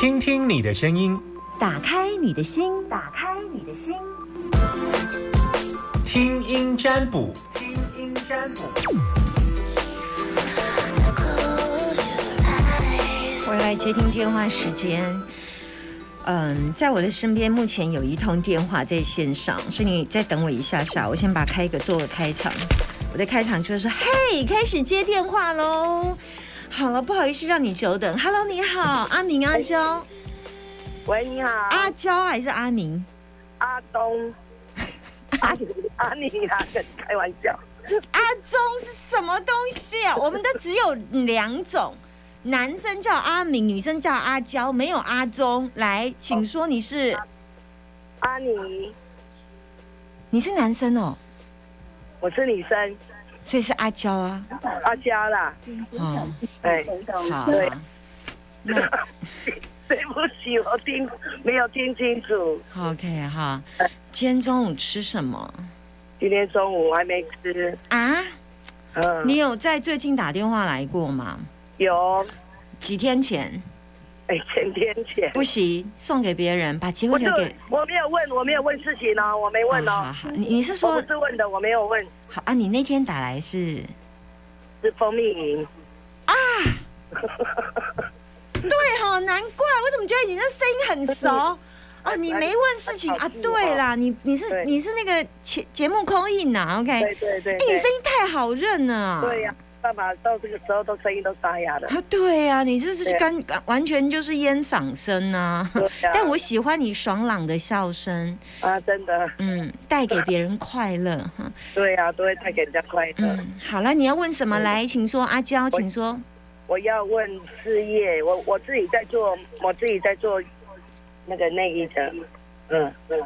听听你的声音，打开你的心，打开你的心，听音占卜，听音占卜。回来接听电话时间。嗯，在我的身边目前有一通电话在线上，所以你再等我一下下，我先把开个做个开场。我的开场就是：嘿，开始接电话喽。好了，不好意思让你久等。Hello，你好，阿明阿娇，喂，你好，阿娇还是阿明？阿东，阿阿你啦，跟你开玩笑。阿忠是什么东西啊？我们都只有两种，男生叫阿明，女生叫阿娇，没有阿忠。来，请说你是阿你，你是男生哦，我是女生，所以是阿娇啊。阿娇啦。嗯，哎，好，对那 对不起，我听没有听清楚。OK 哈。今天中午吃什么今天中午还没吃。啊？嗯，你有在最近打电话来过吗？有？几天前哎，前天前。不行，送给别人，把机会留给。，我没有问，我没有问事情哦，我没问哦。好好好，你你是我说不是问的，我没有问，好啊？你那天打来是？是蜂蜜啊。对哈，难怪我怎么觉得你那声音很熟 啊？你没问事情啊？对啦，你你是你是那个节节目空印呐？OK，对对对哎，你声音太好认了啊。对呀，到这个时候都声音都沙哑的。啊，对呀、你这是对干完全就是烟嗓声呐、但我喜欢你爽朗的笑声，啊，真的，嗯，带给别人快乐哈。对呀，都会带给人家快乐。嗯，好了，你要问什么来？请说，阿娇，请说。我要问事业，我我自己在做，我自己在做那个内衣的，嗯嗯。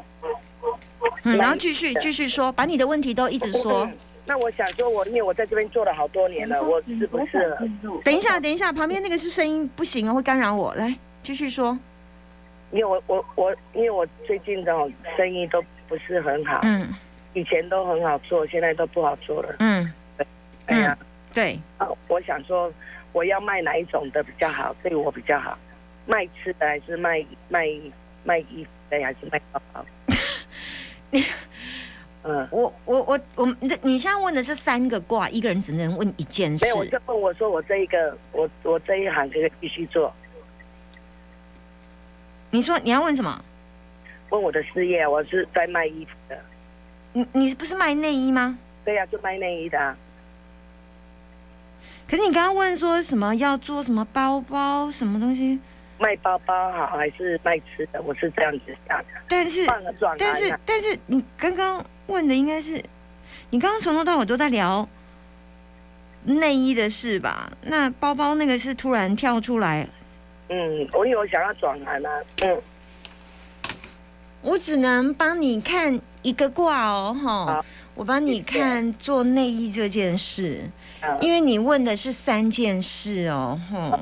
嗯，然后继续继续说，把你的问题都一直说。那我想说我，因为我在这边做了好多年了，我是不是？等一下，等一下，旁边那个是声音不行哦，会干扰我。来，继续说。因为我我我，因为我最近这种生意都不是很好，嗯以前都很好做，现在都不好做了。嗯，哎呀，对，啊，我想说，我要卖哪一种的比较好，对我比较好？卖吃的还是卖卖卖衣服的，还是卖包包？嗯，我我我我，你你现在问的是三个卦，一个人只能问一件事没。有，我就问我说，我这一个，我我这一行可以继续做，你说你要问什么？问我的事业，我是在卖衣服的，你你不是卖内衣吗？对呀、就卖内衣的、啊。可是你刚刚问说什么要做什么包包什么东西，卖包包好还是卖吃的？我是这样子想的，但是但是啊，但是你刚刚问的应该是，你刚刚从头到尾都在聊内衣的事吧？那包包那个是突然跳出来，嗯，我因为想要转行啊，嗯，我只能帮你看一个卦哦，哈，我帮你看做内衣这件事，因为你问的是三件事哦，哈，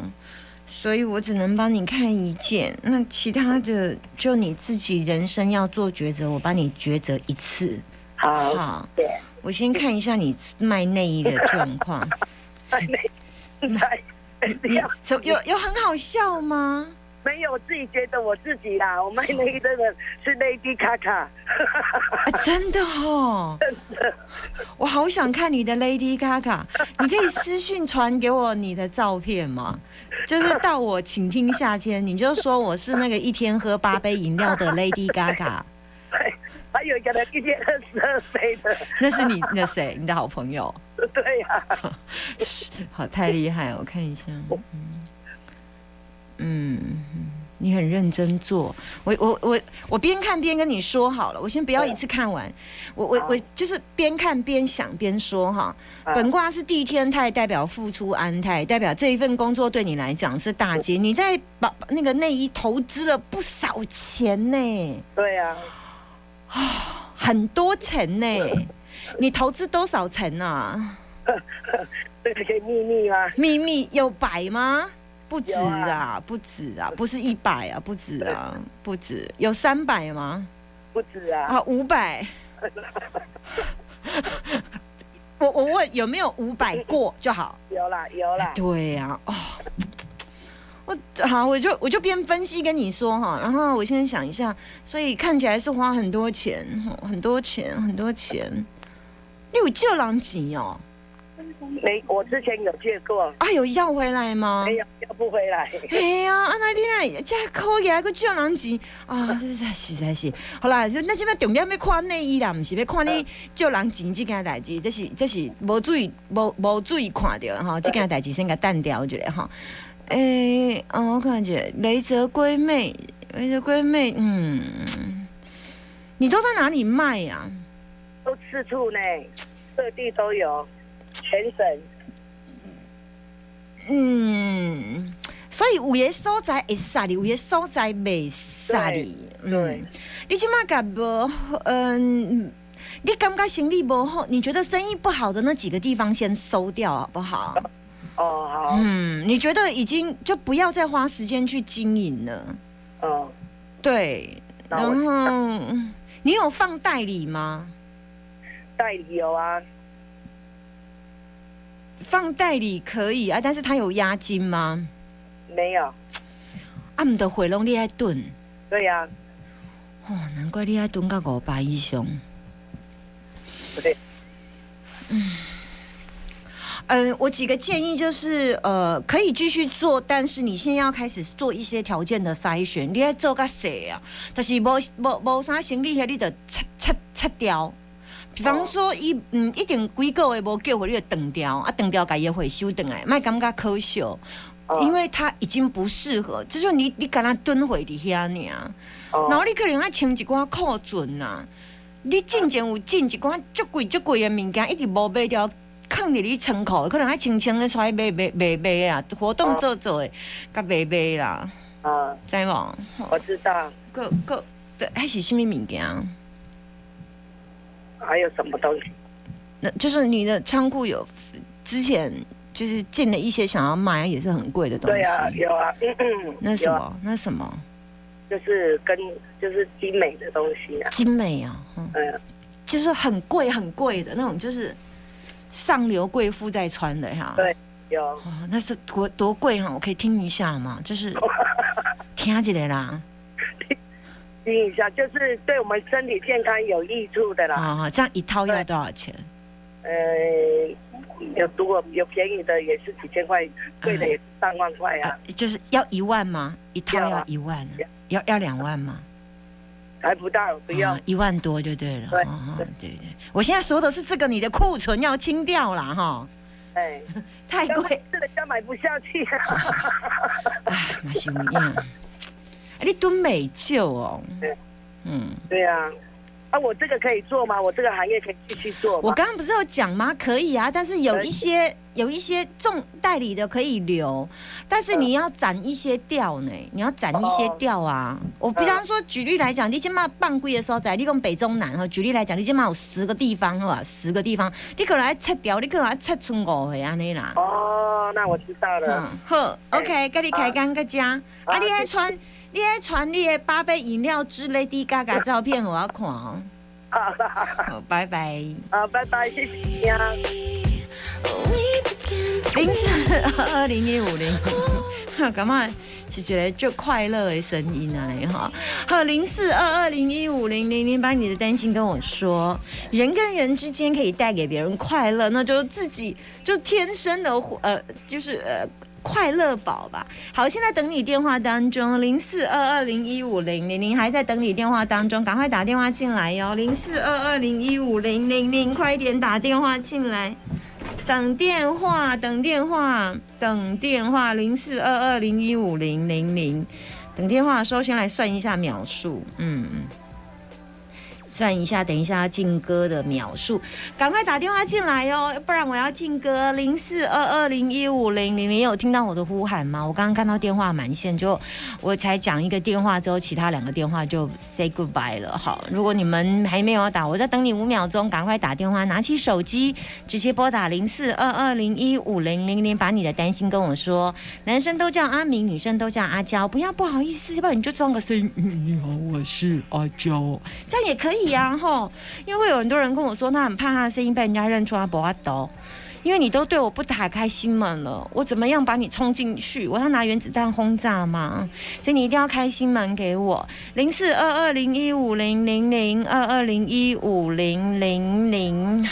所以我只能帮你看一件，那其他的就你自己人生要做抉择，我帮你抉择一次。好，好，对，我先看一下你卖内衣的状况，卖内卖，你怎有有很好笑吗？没有，我自己觉得我自己啦，我卖内衣的人是 Lady 卡卡，啊，真的哦，我好想看你的 Lady Gaga，你可以私讯传给我你的照片吗？就是到我请听下签，你就说我是那个一天喝八杯饮料的 Lady Gaga，还有一个人一天二十二岁的，那是你那谁，你的好朋友，对呀、好太厉害，我看一下，嗯。嗯。你很认真做，我我我我边看边跟你说好了，我先不要一次看完，我我我就是边看边想边说哈。啊。本卦是地天泰，代表付出安泰，代表这一份工作对你来讲是大吉。你在把那个内衣投资了不少钱呢，对呀、很多钱呢。你投资多少钱啊？这个可以秘密吗？秘密有百吗？不止啊啊，不止啊，不是一百啊，不止啊，不止，有三百吗？不止啊，啊，五百。我我问有没有五百过就好。有啦有啦，对呀、哦，我好，我就我就边分析跟你说哈，然后我现在想一下，所以看起来是花很多钱，吼很多钱，很多钱。你有借人钱哦？没，我之前有借过，啊，有要回来吗？没有要不回来。哎呀，啊那你来这可以还个借人钱啊？这实在实在是，好啦，就那这边重点要看内衣啦，毋是要看你借人钱这件代志，这是这是无注意无无注意看到哈，这件代志先给淡掉一下哈。诶、嗯，我看见雷泽闺妹，雷泽闺妹，嗯，你都在哪里卖呀、都四处呢，各地都有，全省。嗯，所以有些所在会杀你，有些所在袂杀你。对，你起码感无，嗯，你感觉生意不好，你觉得生意不好的那几个地方先收掉好不好？哦，好，嗯，你觉得已经就不要再花时间去经营了。哦，对，然后你有放代理吗？代理有啊，放代理可以啊，但是他有押金吗？没有，啊，唔得回笼你爱炖对呀、哦，难怪你爱炖到五百以上。不对，嗯，我几个建议就是，呃，可以继续做，但是你现在要开始做一些条件的筛选。你要做个谁啊？但是无无无啥行李，你得拆拆拆掉。比方说，伊嗯，一定几个月无叫回，你就断掉啊，断掉，家也回收回来，莫感觉可惜，哦因为它已经不适合。这就你你敢若蹲回伫遐尔，然后哦，你可能要清一寡库存呐。你进前有进一寡足贵足贵的物件，一直无买掉，放伫你仓库，可能还清清的出来卖卖卖卖啊，活动做做的，甲卖卖啦，啊，知无？我知道，个个，对，还是什么物件？还有什么东西？那就是你的仓库有之前就是进了一些想要卖也是很贵的东西。对啊，有啊，嗯嗯？那什么？那什么？就是跟就是精美的东西啊，精美啊，嗯，嗯，就是很贵很贵的那种，就是上流贵妇在穿的哈。对有，哦，那是多多贵哈？我可以听一下吗？就是 听起来啦，听一下，就是对我们身体健康有益处的啦。啊、这样一套要多少钱？呃，有如果有便宜的也是几千块，贵的也是上万块啊，呃，就是要一万吗？一套要一万要，要要两万吗？还不到，不要哦。一万多就对了。对哦对对对，我现在说的是这个，你的库存要清掉了哈，哎，太贵，这人家买不下去啊。哎，那是一样。哎你蹲美酒哦对，嗯，对啊，啊，我这个可以做吗？我这个行业可以继续做吗？我刚刚不是有讲吗？可以啊，但是有一些有一些重代理的可以留，但是你要斩一些掉呢，你要斩一些掉啊。我比方说举例来讲，你今嘛办柜的时候在，你讲北中南哈，举例来讲，你今嘛有十个地方哈，十个地方，你可能要拆掉，你可能要拆出五个安尼啦。哦，那我知道了。嗯，好，OK，跟你开干个家，啊，你还传，你还传你的八杯饮料之类的嘎嘎照片，我要看哦。好，好，拜拜。好，拜拜，谢谢你啊。零四二零一五零，干嘛？是觉得就快乐的声音啊，哈。好，零四二二零一五零零零，把你的担心跟我说。人跟人之间可以带给别人快乐，那就自己就天生的呃，就是呃。快乐宝吧，好，现在等你电话当中，零四二二零一五零零零还在等你电话当中，赶快打电话进来哟，零四二二零一五零零零，快点打电话进来。等电话，等电话，等电话，零四二二零一五零零零。等电话的时候，先来算一下秒数，嗯嗯，算一下，等一下要进歌的秒数，赶快打电话进来哦，不然我要进歌。零四二二零一五零零零，有听到我的呼喊吗？我刚刚看到电话满线，就我才讲一个电话之后，其他两个电话就 say goodbye 了。好，如果你们还没有打，我再等你五秒钟，赶快打电话，拿起手机直接拨打零四二二零一五零零零，把你的担心跟我说。男生都叫阿明，女生都叫阿娇，不要不好意思，要不然你就装个声音。你好，我是阿娇，这样也可以呀、啊，吼。因为会有很多人跟我说，他很怕他的声音被人家认出，他不阿斗。因为你都对我不打开心门了，我怎么样把你冲进去？我要拿原子弹轰炸吗？所以你一定要开心门给我，零四二二零一五零零零二二零一五零零零。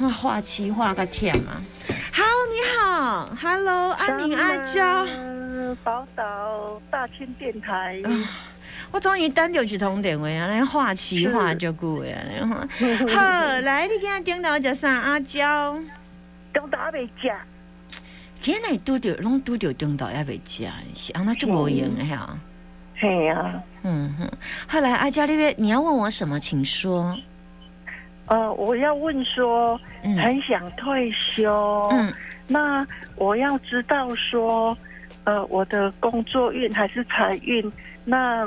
啊，画期画个天嘛！好，你好，Hello，阿宁阿娇，宝岛大千电台。我终于等到一通电话啊！那画期画就久呀，好，来，你今仔顶到叫啥？阿娇，中岛未食，今日拄着拢拄着中岛也未食，是安那就无用的呀。嘿呀，嗯哼，后来阿娇那边你要问我什么，请说。呃，我要问说，嗯很想退休，嗯，那我要知道说，呃，我的工作运还是财运，那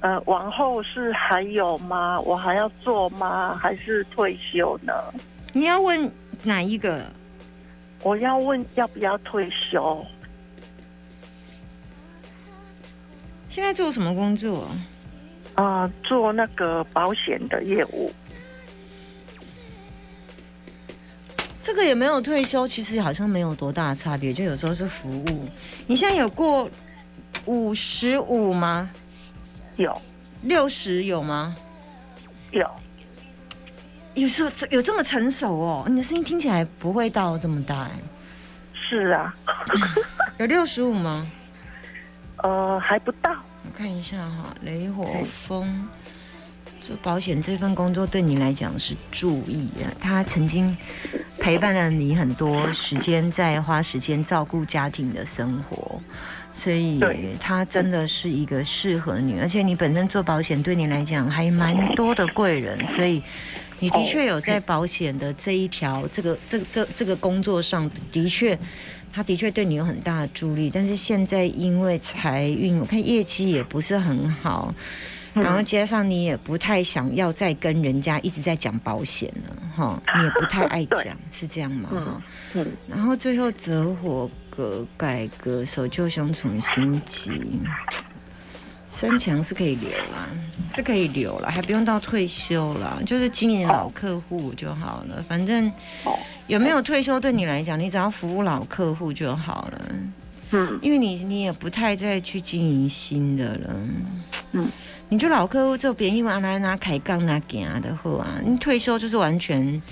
呃，往后是还有吗？我还要做吗？还是退休呢？你要问哪一个？我要问要不要退休？现在做什么工作？啊、做那个保险的业务。这个也没有退休，其实好像没有多大差别，就有时候是服务。你现在有过五十五吗？有六十有吗？有，有时候有这么成熟哦，你的声音听起来不会到这么大哎。是啊，有六十五吗？呃，还不到。我看一下哈，雷火风做保险这份工作对你来讲是注意啊，他曾经陪伴了你很多时间，在花时间照顾家庭的生活，所以对他真的是一个适合你，而且你本身做保险对你来讲还蛮多的贵人，所以。你的确有在保险的这一条、这个、这、这、这个工作上，的确，他的确对你有很大的助力。但是现在因为财运，我看业绩也不是很好，然后加上你也不太想要再跟人家一直在讲保险了，哈，你也不太爱讲，是这样吗？哈。嗯，然后最后折火革改革，守旧凶重新集，三强是可以留啦，是可以留了，还不用到退休啦，就是经营老客户就好了。反正哦。有没有退休对你来讲，你只要服务老客户就好了，嗯。因为你你也不太再去经营新的了。嗯，你就老客户做别人拿来拿开杠拿给啊的货啊，你退休就是完全。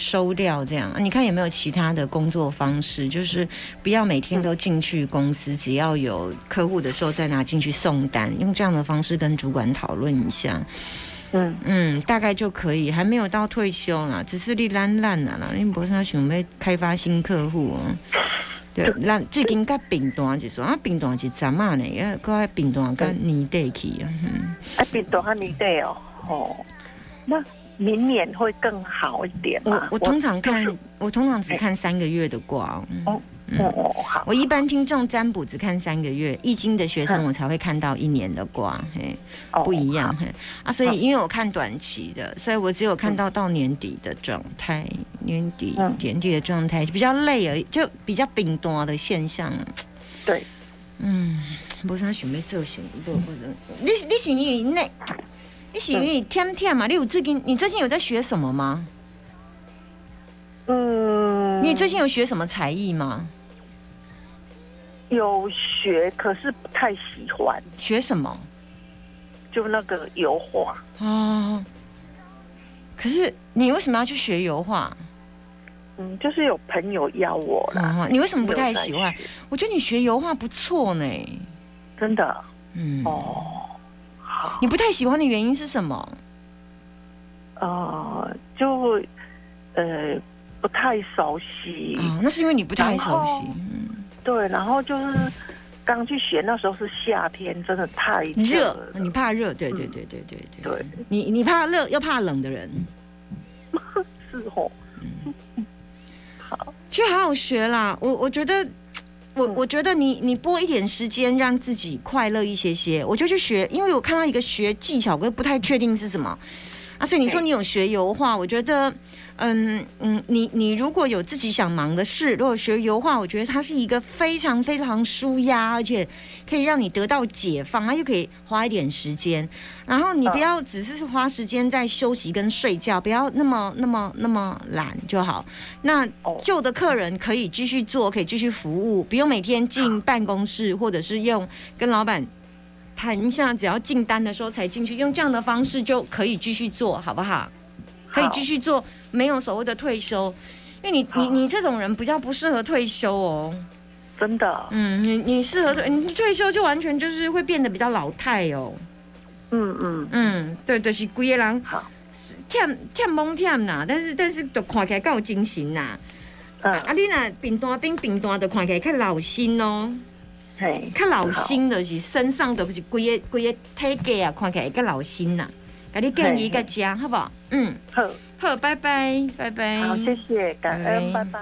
收掉这样，啊你看有没有其他的工作方式？就是不要每天都进去公司，只要有客户的时候再拿进去送单，用这样的方式跟主管讨论一下。嗯，嗯，大概就可以，还没有到退休啦，只是你懒懒啦啦，你不是想要开发新客户哦。对，咱最近甲病段就说啊，病段是怎啊呢？要搁病段甲年底去啊，嗯，哎，比多还没得哦，哦，那明年会更好一点我嘛？我通常看，我 通常只看三个月的卦哦。哦哦哦，好，我一般听众占卜只看三个月，易经的学生嗯。我才会看到一年的卦，嘿，哦不一样，好。嘿。啊，所以因为我看短期的，所以我只有看到到年底的状态，年底嗯。年底的状态比较累而已，就比较冰多的现象。对，嗯，无啥想要做什么，不不是，你你是因为那，你是因为天天嘛？你有最近你最近有在学什么吗？嗯，你最近有学什么才艺吗？有学，可是不太喜欢，学什么？就那个油画。哦，可是你为什么要去学油画？嗯，就是有朋友邀我啦。哦，你为什么不太喜欢？我觉得你学油画不错呢。真的嗯，哦，好，你不太喜欢的原因是什么？呃，就呃不太熟悉，哦，那是因为你不太熟悉对，然后就是刚去学那时候是夏天，真的太热你怕热？对对对对对对。对，你你怕热又怕冷的人，是哦，好，去好好学啦。我我觉得。我嗯我觉得你你拨一点时间让自己快乐一些些，我就去学，因为我看到一个学技巧，我又不太确定是什么。啊，所以你说你有学油画，我觉得，嗯嗯，你你如果有自己想忙的事，如果学油画，我觉得它是一个非常非常舒压，而且可以让你得到解放，它又可以花一点时间。然后你不要只是花时间在休息跟睡觉，不要那么那么那么懒就好。那哦旧的客人可以继续做，可以继续服务，不用每天进办公室，或者是用跟老板谈一下，只要进单的时候才进去，用这样的方式就可以继续做，好不好？可以继续做，没有所谓的退休，因为你你你这种人比较不适合退休哦。真的，嗯，你你适合退，你退休就完全就是会变得比较老态哦。嗯嗯，嗯，对，就是规个人好，忝忝懵忝呐，但是但是都看起来较有精神呐。嗯，啊，你若平单变平单，就看起来较老心哦。嘿，较老心就是身上都是规个规个体格啊，看起来较老心呐。给你建议个家，好不好？嗯，好，好，拜拜，拜拜。好，谢谢，感恩，拜拜拜。